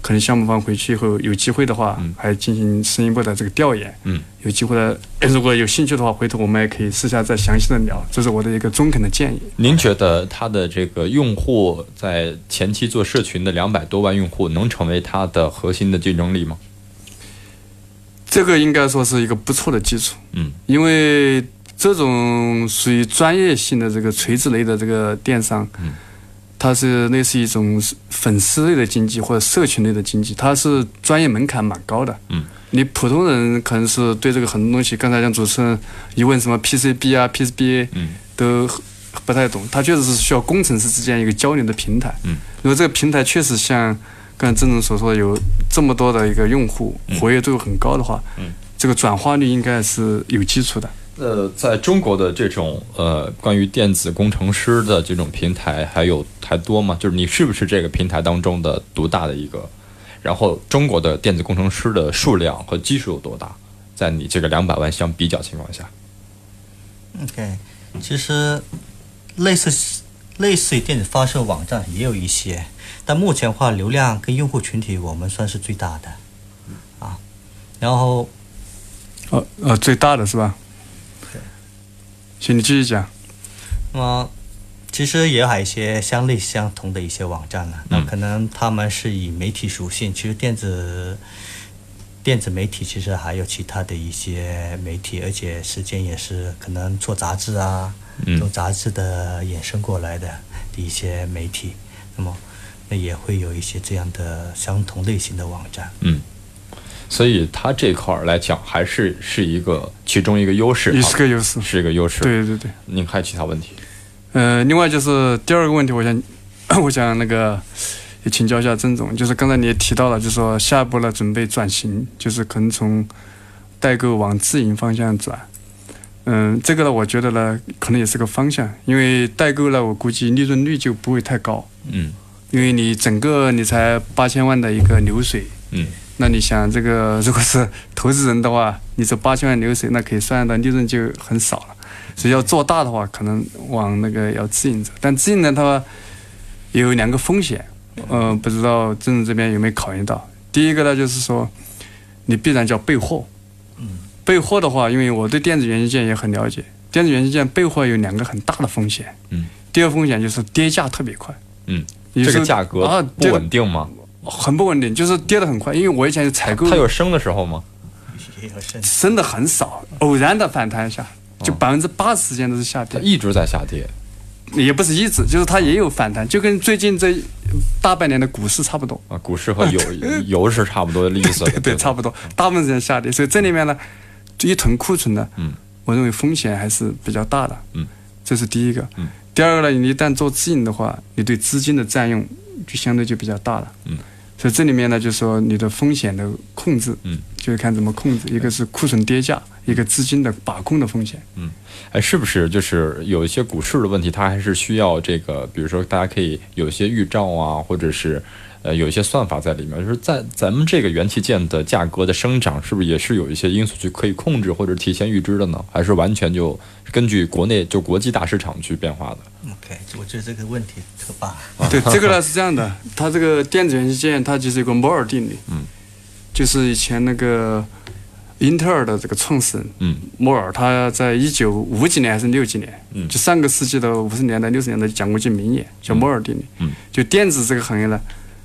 可能项目方回去以后有机会的话，还进行深一步的这个调研。嗯，有机会的，如果有兴趣的话，回头我们也可以私下再详细的聊。这是我的一个中肯的建议。您觉得他的这个用户在前期做社群的两百多万用户，能成为他的核心的竞争力吗？这个应该说是一个不错的基础。嗯，因为这种属于专业性的这个垂直类的这个电商，嗯，它是类似一种粉丝类的经济或者社群类的经济，它是专业门槛蛮高的。嗯，你普通人可能是对这个很多东西，刚才像主持人一问什么 PCB 啊、PCBA，嗯，都不太懂。它确实是需要工程师之间一个交流的平台。嗯，如果这个平台确实像刚才郑总所说有这么多的一个用户，活跃度很高的话，嗯，这个转化率应该是有基础的。呃，在中国的这种呃关于电子工程师的这种平台还有还多吗？就是你是不是这个平台当中的独大的一个？然后中国的电子工程师的数量和基数有多大？在你这个两百万相比较情况下，OK，其实类似类似于电子发射网站也有一些，但目前的话，流量跟用户群体我们算是最大的啊。然后，呃呃，最大的是吧？对。行，你继续讲。那么，其实也有一些相类相同的一些网站了。那可能他们是以媒体属性，其实电子电子媒体其实还有其他的一些媒体，而且时间也是可能做杂志啊，嗯做杂志的衍生过来的一些媒体。那么，那也会有一些这样的相同类型的网站。嗯，所以它这块儿来讲，还是是一个其中一个优势，也是个优势，是一个优势。对对对。您还有其他问题？呃，另外就是第二个问题，我想，我想那个也请教一下曾总，就是刚才你也提到了，就是说下一步呢准备转型，就是可能从代购往自营方向转。嗯，这个呢，我觉得呢，可能也是个方向，因为代购呢，我估计利润率就不会太高。嗯，因为你整个你才八千万的一个流水。嗯，那你想这个如果是投资人的话，你这八千万流水，那可以算的利润就很少了。所以要做大的话，可能往那个要自营走，但自营呢，它有两个风险，呃，不知道郑总这边有没有考虑到？第一个呢，就是说你必然叫备货，嗯，备货的话，因为我对电子元器件也很了解，电子元器件备货有两个很大的风险。嗯，第二风险就是跌价特别快。嗯，这个价格啊不稳定吗？很不稳定，就是跌得很快。因为我以前采购，它有升的时候吗？也有升升的很少，偶然的反弹一下，就百分之八十时间都是下跌，它一直在下跌。也不是一直，就是它也有反弹，就跟最近这大半年的股市差不多。啊，股市和油 油是差不多的意思。对对，差不多，大部分时间下跌，所以这里面呢，一囤库存呢，嗯，我认为风险还是比较大的，嗯，这是第一个，嗯，第二个呢，你一旦做自营的话，你对资金的占用就相对就比较大了，嗯，所以这里面呢，就是说你的风险的控制，嗯，就是看怎么控制，一个是库存跌价，一个资金的把控的风险，嗯，哎，是不是就是有一些股市的问题，它还是需要这个，比如说大家可以有一些预兆啊，或者是呃有一些算法在里面，就是在咱们这个元器件的价格的生长，是不是也是有一些因素去可以控制或者提前预知的呢？还是完全就根据国内就国际大市场去变化的？OK，我觉得这个问题特棒。对，这个呢是这样的，它这个电子元器件它就是一个摩尔定律，嗯，就是以前那个英特尔的这个创始人，嗯，摩尔他在一九五几年还是六几年，嗯就上个世纪的五十年代六十年代讲过一句名言，叫摩尔定律，嗯，就电子这个行业呢，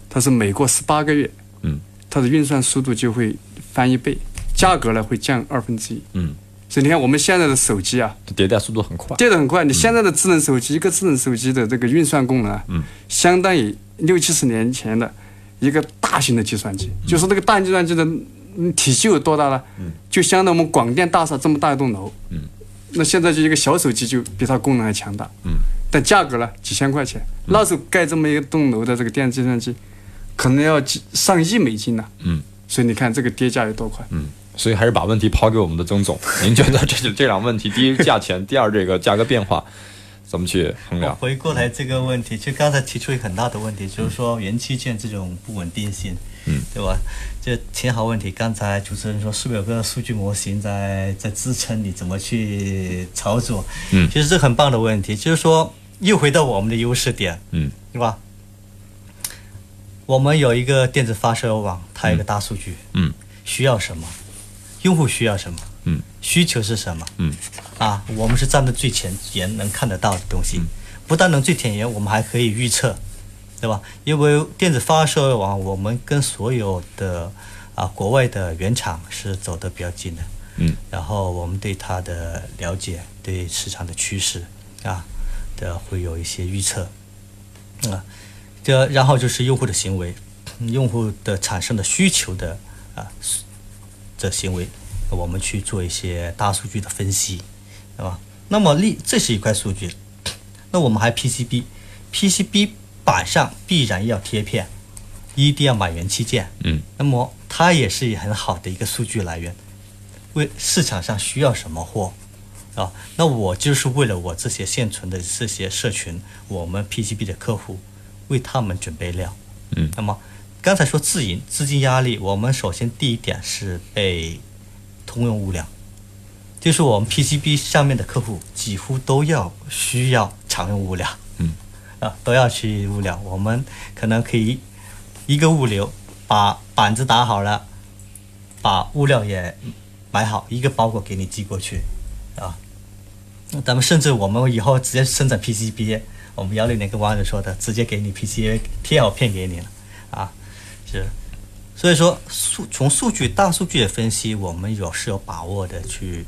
它是每过十八个月，嗯，它的运算速度就会翻一倍，价格呢会降二分之一，嗯，所以你看我们现在的手机啊，迭代速度很快，迭代很快。你现在的智能手机，一个智能手机的这个运算功能啊，嗯，相当于六七十年前的一个大型的计算机。就是那个大型计算机的嗯体积有多大呢？嗯，就相当于我们广电大厦这么大一栋楼。嗯，那现在就一个小手机就比它功能还强大。嗯，但价格呢几千块钱。那时候盖这么一栋楼的这个电子计算机，可能要几上亿美金呢。嗯，所以你看这个跌价有多快。嗯。所以还是把问题抛给我们的曾总，您觉得这这两个问题，第一价钱，第二这个价格变化，怎么去衡量？回过来这个问题，就刚才提出一个很大的问题，就是说元器件这种不稳定性，嗯，对吧？这挺好问题。刚才主持人说是不是有个数据模型在在支撑你怎么去操作？嗯其实这很棒的问题，就是说又回到我们的优势点，嗯，对吧？我们有一个电子发射网，它有一个大数据，嗯，需要什么？用户需要什么？嗯，需求是什么？嗯，啊，我们是站在最前沿，能看得到的东西。不但能最前沿，我们还可以预测，对吧？因为电子发射网，我们跟所有的啊国外的原厂是走得比较近的。嗯，然后我们对它的了解，对市场的趋势啊的会有一些预测。啊，这然后就是用户的行为，用户的产生的需求的啊这行为，我们去做一些大数据的分析，对吧？那么例这是一块数据，那我们还 PCB，PCB 板上必然要贴片，一定要买元器件，嗯，那么它也是很好的一个数据来源，为市场上需要什么货。啊，那我就是为了我这些现存的这些社群，我们 PCB 的客户，为他们准备料。嗯，那么刚才说自营资金压力，我们首先第一点是被通用物料，就是我们 PCB 上面的客户几乎都要需要常用物料。嗯，啊，都要去物料，我们可能可以一个物流把板子打好了，把物料也买好，一个包裹给你寄过去，啊。咱们甚至我们以后直接生产 PCB，我们幺六年跟王者说的，直接给你 PCA 贴好片给你了，啊，是，所以说数从数据大数据的分析，我们有是有把握的去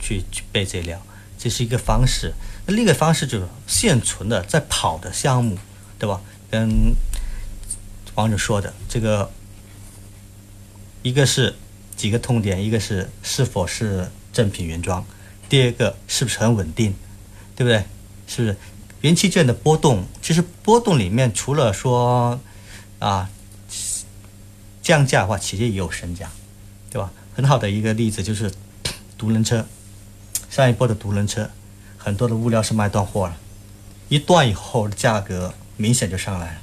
去去备这料，这是一个方式。那另一个方式就是现存的在跑的项目，对吧？跟王者说的这个，一个是几个痛点，一个是是否是正品原装。第二个是不是很稳定，对不对？是不是元器件的波动？其实波动里面除了说啊降价的话，其实也有升价，对吧？很好的一个例子就是 独轮车，上一波的独轮车，很多的物料是卖断货了，一断以后价格明显就上来了，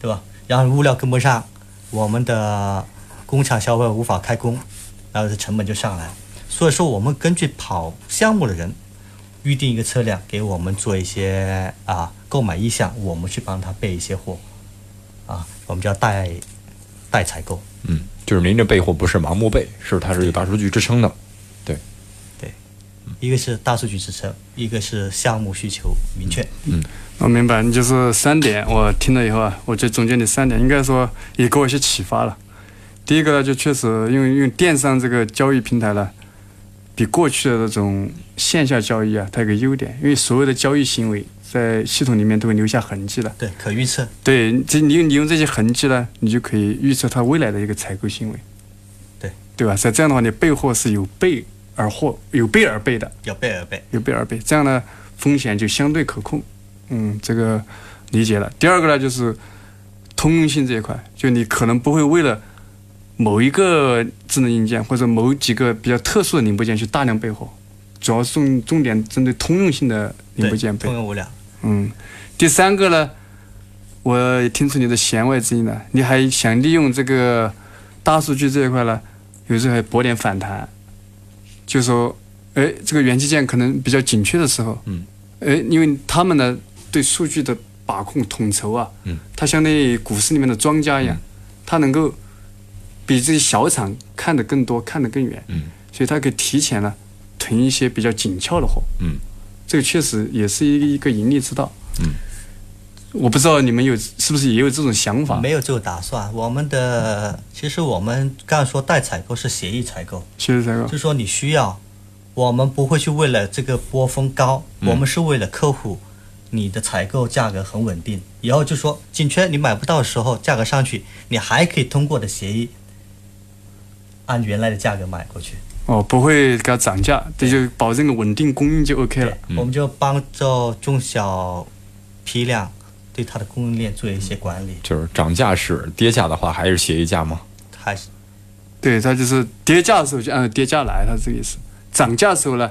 对吧？然后物料跟不上，我们的工厂消费无法开工，然后这成本就上来。所以说，我们根据跑项目的人预定一个车辆，给我们做一些啊购买意向，我们去帮他备一些货，啊，我们叫代代采购。嗯，就是您这备货不是盲目备，是它是有大数据支撑的。对，对一个是大数据支撑，一个是项目需求明确。嗯，我明白，你就是三点，我听了以后啊，我觉得总结你三点，应该说也给我一些启发了。第一个呢，就确实用用电商这个交易平台呢，比过去的那种线下交易啊，它有个优点，因为所有的交易行为在系统里面都会留下痕迹的。对，可预测。对，这你你用这些痕迹呢，你就可以预测它未来的一个采购行为。对，对吧？在这样的话，你备货是有备而货，有备而备的。有备而备。有备而备，这样呢，风险就相对可控。嗯，这个理解了。第二个呢，就是通用性这一块，就你可能不会为了某一个智能硬件或者某几个比较特殊的零部件去大量备货，主要是重重点针对通用性的零部件备。通用。嗯，第三个呢，我也听出你的弦外之音了，你还想利用这个大数据这一块呢，有时候还博点反弹，就说，哎，这个元器件可能比较紧缺的时候，嗯，哎，因为他们呢对数据的把控统筹啊，嗯，它相当于股市里面的庄家一样，它能够比这些小厂看得更多，看得更远，嗯，所以它可以提前呢囤一些比较紧俏的货，嗯，这个确实也是一个一个盈利之道，嗯，我不知道你们有是不是也有这种想法？没有这个打算。我们的其实我们刚才说代采购是协议采购，协议采购。就是说你需要，我们不会去为了这个波峰高，嗯。我们是为了客户，你的采购价格很稳定，以后就说紧缺你买不到的时候，价格上去，你还可以通过的协议，按原来的价格买过去。哦，不会给它涨价，这就保证个稳定供应就 OK 了。我们就帮助中小批量对它的供应链做一些管理，就是涨价是跌价的话，还是协议价吗？还是对，它就是跌价的时候就按照跌价来，它这个意思。涨价的时候呢，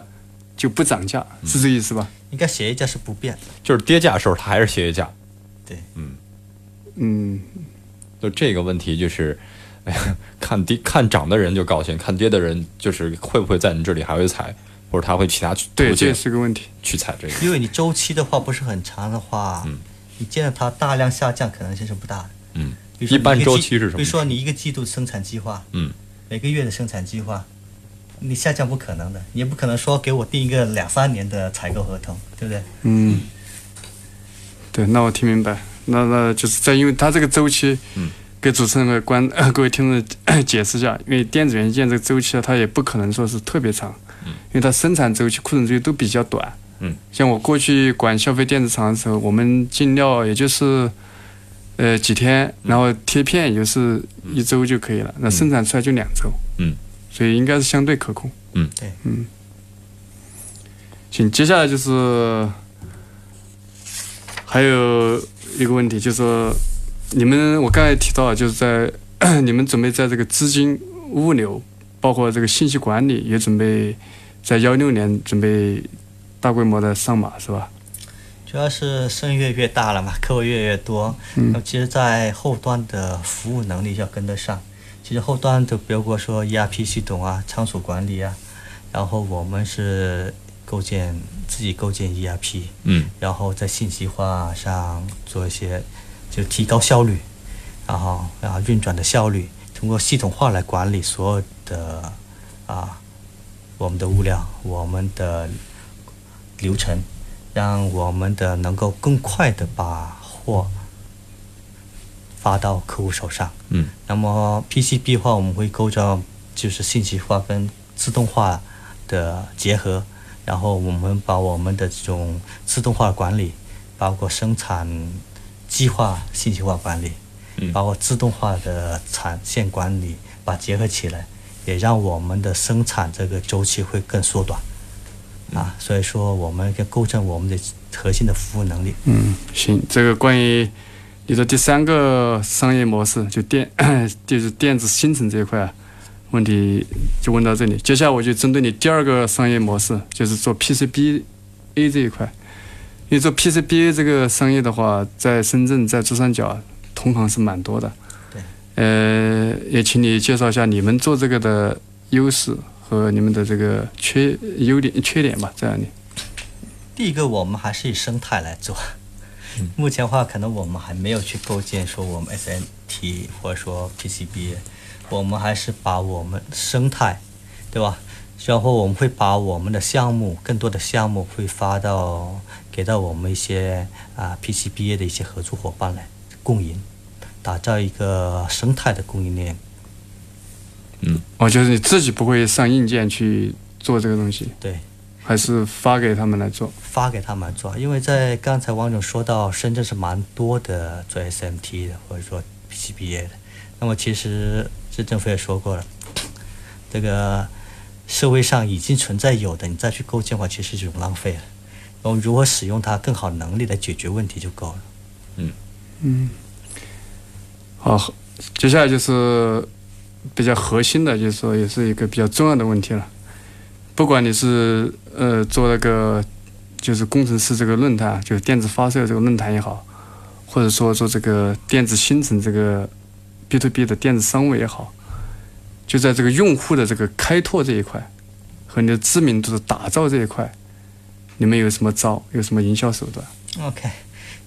就不涨价，是这个意思吧？应该协议价是不变的。就是跌价的时候，它还是协议价。对，嗯嗯，就这个问题就是，哎呀，看跌看涨的人就高兴，看跌的人就是会不会在你这里还会踩，或者他会其他去对，这也是个问题。去踩这个。因为你周期的话不是很长的话，嗯你见到它大量下降可能性是不大的。嗯，一般周期是什么比如说你一个季度生产计划，嗯，每个月的生产计划，你下降不可能的，你也不可能说给我定一个两三年的采购合同，对不对？嗯，对，那我听明白。那那就是在因为它这个周期，嗯，给主持人和观 各位听众解释一下，因为电子元件这个周期啊，它也不可能说是特别长，嗯，因为它生产周期、库存周期都比较短，嗯，像我过去管消费电子厂的时候，我们进料也就是呃几天，然后贴片也就是一周就可以了，那生产出来就两周，嗯，所以应该是相对可控，嗯，对，嗯，行，接下来就是还有一个问题，就是说你们我刚才提到，就是在 你们准备在这个资金、物流，包括这个信息管理，也准备在幺六年准备大规模的上马，是吧？主要是生意越越大了嘛，客户越越多，嗯那么其实，在后端的服务能力要跟得上。其实后端的，包括说 ERP 系统啊、仓储管理啊，然后我们是构建自己构建 ERP，嗯，然后在信息化上做一些，就提高效率，然后然后运转的效率，通过系统化来管理所有的啊我们的物料、我们的流程，让我们的能够更快的把货发到客户手上。嗯，那么 PCB 的话，我们会构造就是信息化跟自动化的结合，然后我们把我们的这种自动化管理，包括生产计划信息化管理，嗯包括自动化的产线管理，把结合起来，也让我们的生产这个周期会更缩短。啊，所以说我们要构成我们的核心的服务能力。嗯，行，这个关于你的第三个商业模式，就电 就是电子新城这一块啊，问题就问到这里。接下来我就针对你第二个商业模式，就是做 PCBA 这一块。因为做 PCBA 这个商业的话，在深圳、在珠三角同行是蛮多的。对。呃，也请你介绍一下你们做这个的优势和你们的这个缺优点、缺点吧，在哪里？第一个，我们还是以生态来做。目前的话，可能我们还没有去构建说我们 SNT 或者说 PCB，我们还是把我们生态，对吧？然后我们会把我们的项目更多的项目会发到给到我们一些啊 PCBA 的一些合作伙伴来共赢，打造一个生态的供应链。嗯哦，就是你自己不会上硬件去做这个东西，对，还是发给他们来做？发给他们做，因为在刚才王总说到深圳是蛮多的做 SMT 的或者说 PCBA 的，那么其实这政府也说过了，这个社会上已经存在有的，你再去构建的话，其实是一种浪费了。我们如何使用它更好能力来解决问题就够了。嗯嗯，好，接下来就是比较核心的，就是说也是一个比较重要的问题了。不管你是呃做那个就是工程师这个论坛，就是电子发射这个论坛也好，或者说做这个电子新城这个 B to B 的电子商务也好，就在这个用户的这个开拓这一块和你的知名度的打造这一块，你们有什么招？有什么营销手段？OK，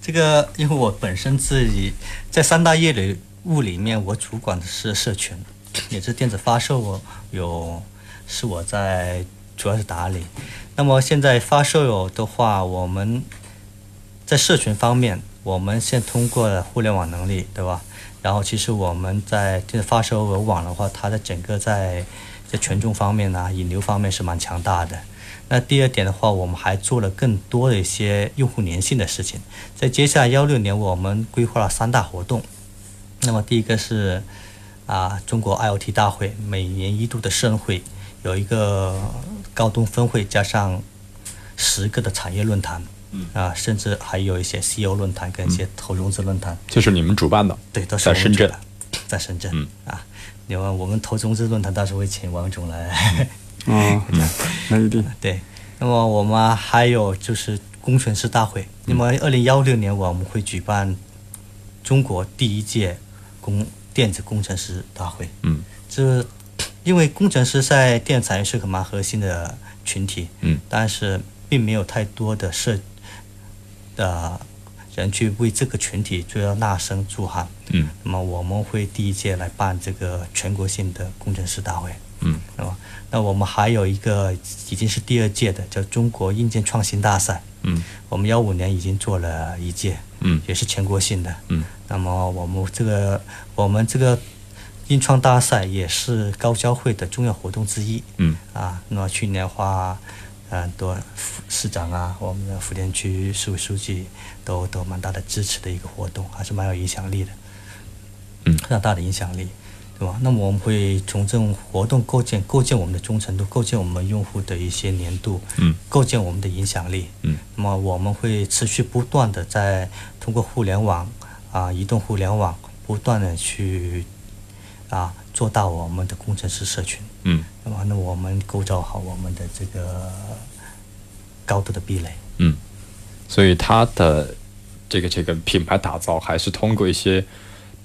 这个因为我本身自己在三大业里务里面，我主管的是社群，也是电子发售，我有是我在主要是打理。那么现在发售有的话，我们在社群方面，我们现通过了互联网能力，对吧？然后其实我们在电子发售有网的话，它的整个在在权重方面呢、引流方面是蛮强大的。那第二点的话，我们还做了更多的一些用户粘性的事情。在接下来幺六年，我们规划了三大活动。那么第一个是啊，中国 IoT 大会，每年一度的盛会，有一个高端峰会，加上十个的产业论坛，啊，甚至还有一些 CEO 论坛跟一些投融资论坛。就是你们主办的，对，都是在深圳在深圳，啊，另外我们投融资论坛到时候会请王总来。哦，那一定。对，那么我们还有就是工程师大会。那么二零幺六年我们会举办中国第一届工电子工程师大会。嗯，这因为工程师在电子产业是个蛮核心的群体。嗯，但是并没有太多的社的人去为这个群体做要呐声助喊。嗯，那么我们会第一届来办这个全国性的工程师大会。嗯，那么那我们还有一个已经是第二届的叫中国硬件创新大赛。嗯，我们幺五年已经做了一届。嗯，也是全国性的。嗯，那么我们这个我们这个硬创大赛也是高交会的重要活动之一。嗯，啊，那么去年的话，很多市长啊，我们的福田区市委书记都都蛮大的支持的一个活动，还是蛮有影响力的。嗯，非常大的影响力。对吧？那么我们会从这种活动构建构建我们的忠诚度，构建我们用户的一些粘度，嗯，构建我们的影响力，嗯。那么我们会持续不断的在通过互联网啊，移动互联网不断的去啊做到我们的工程师社群，嗯。那么，那我们构造好我们的这个高度的壁垒，嗯，所以它的这个这个品牌打造还是通过一些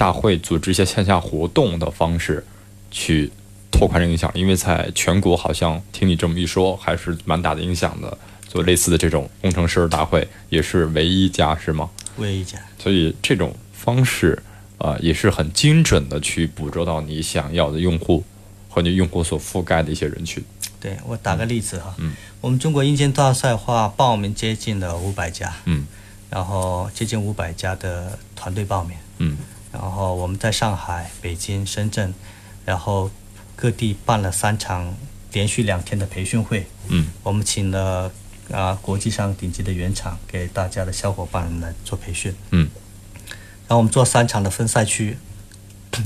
大会组织一些线下活动的方式去拓宽这个影响力，因为在全国好像听你这么一说，还是蛮大的影响的。做类似的这种工程师大会也是唯一一家是吗？唯一一家。所以这种方式啊、呃也是很精准的去捕捉到你想要的用户和你用户所覆盖的一些人群。对我打个例子哈，嗯，我们中国硬件大赛的话，报名接近了五百家，嗯，然后接近五百家的团队报名，嗯，然后我们在上海、北京、深圳，然后各地办了三场连续两天的培训会，嗯，我们请了啊、国际上顶级的原厂给大家的小伙伴们来做培训，嗯，然后我们做三场的分赛区，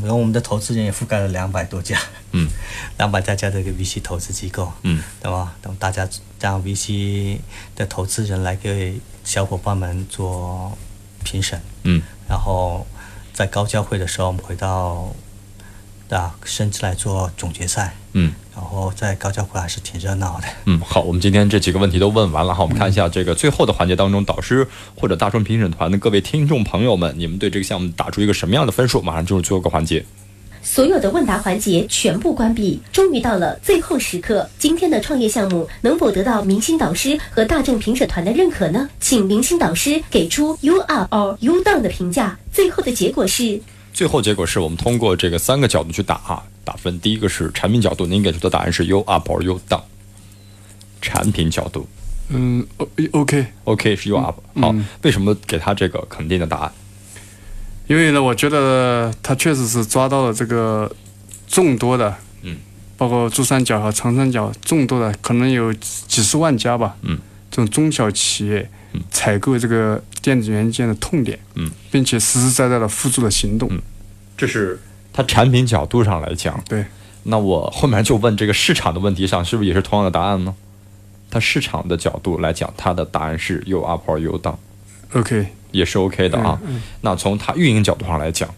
然后我们的投资人也覆盖了两百多家，嗯，两百多家的一个 VC 投资机构，嗯，对吧？等大家让 VC 的投资人来给小伙伴们做评审，嗯，然后在高交会的时候，我们回到啊深圳来做总决赛，嗯，然后在高交会还是挺热闹的。嗯，好，我们今天这几个问题都问完了哈，我们看一下这个最后的环节当中，导师或者大众评审团的各位听众朋友们，你们对这个项目打出一个什么样的分数？马上进入最后一个环节。所有的问答环节全部关闭，终于到了最后时刻。今天的创业项目能否得到明星导师和大众评审团的认可呢？请明星导师给出 “you up” or “you down” 的评价。最后的结果是。最后结果是我们通过这个三个角度去打啊打分。第一个是产品角度，您给出的答案是 U up or U down。产品角度嗯，O OK，，OK 是 U up。好，为什么给他这个肯定的答案？因为呢，我觉得他确实是抓到了这个众多的，嗯，包括珠三角和长三角众多的，可能有几十万家吧，嗯，这种中小企业采购这个电子元件的痛点，嗯，并且实实在在的付诸了行动，这是它产品角度上来讲。对，那我后面就问这个市场的问题上，是不是也是同样的答案呢？它市场的角度来讲，它的答案是又 up or 又 down。OK，也是 OK 的啊。那从它运营角度上来讲，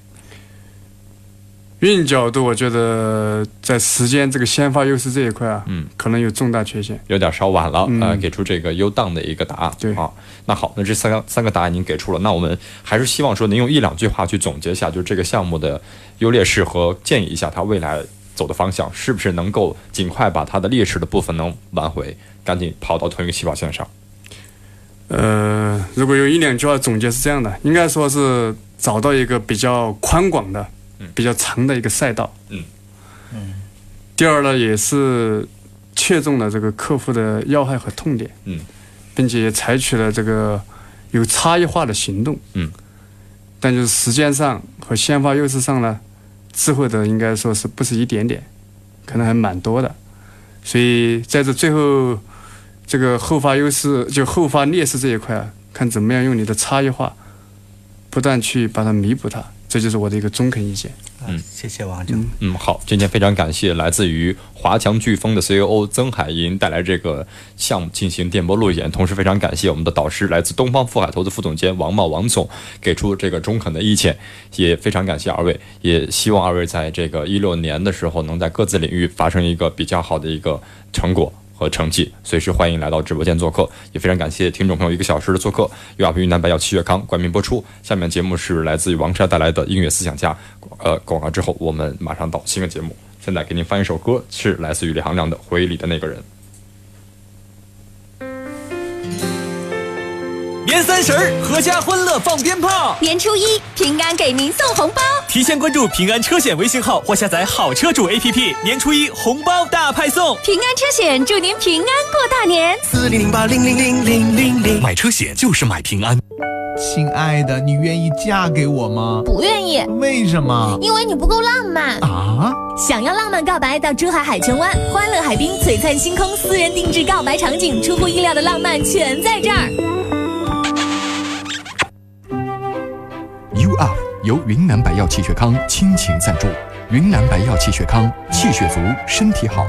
运营角度，我觉得在时间这个先发优势这一块啊，嗯，可能有重大缺陷。有点稍晚了，嗯呃，给出这个 U down 的一个答案。对啊，那好，那这三个三个答案您给出了，那我们还是希望说您用一两句话去总结一下，就是这个项目的优劣势和建议一下它未来走的方向，是不是能够尽快把它的劣势的部分能挽回，赶紧跑到同一个起跑线上。呃，如果用一两句话总结是这样的，应该说是找到一个比较宽广的、比较长的一个赛道。嗯嗯。第二呢，也是切中了这个客户的要害和痛点。嗯。并且也采取了这个有差异化的行动。嗯。但就是时间上和先发优势上呢，智慧的应该说是不是一点点，可能还蛮多的。所以在这最后。这个后发优势就后发劣势这一块啊，看怎么样用你的差异化，不断去把它弥补它，这就是我的一个中肯意见。嗯，谢谢王总。嗯，好，今天非常感谢来自于华强飓风的 CEO 曾海银带来这个项目进行电波路演，同时非常感谢我们的导师来自东方富海投资副总监王茂王总给出这个中肯的意见，也非常感谢二位，也希望二位在这个一六年的时候能在各自领域发生一个比较好的一个成果。和成绩，随时欢迎来到直播间做客，也非常感谢听众朋友一个小时的做客。优雅云南白药七月康冠名播出，下面节目是来自于王莎带来的音乐思想家。呃，广告之后我们马上到新的节目，现在给您放一首歌，是来自于李行亮的《回忆里的那个人》。年三十儿，阖家欢乐放鞭炮；年初一，平安给您送红包。提前关注平安车险微信号或下载好车主 APP，年初一红包大派送。平安车险祝您平安过大年。四零零八零零零零零零，买车险就是买平安。亲爱的，你愿意嫁给我吗？不愿意。为什么？因为你不够浪漫啊！想要浪漫告白，到珠海海泉湾欢乐海滨璀璨星空私人定制告白场景，出乎意料的浪漫全在这儿。U Up 由云南白药气血康倾情赞助，云南白药气血康，气血足，身体好。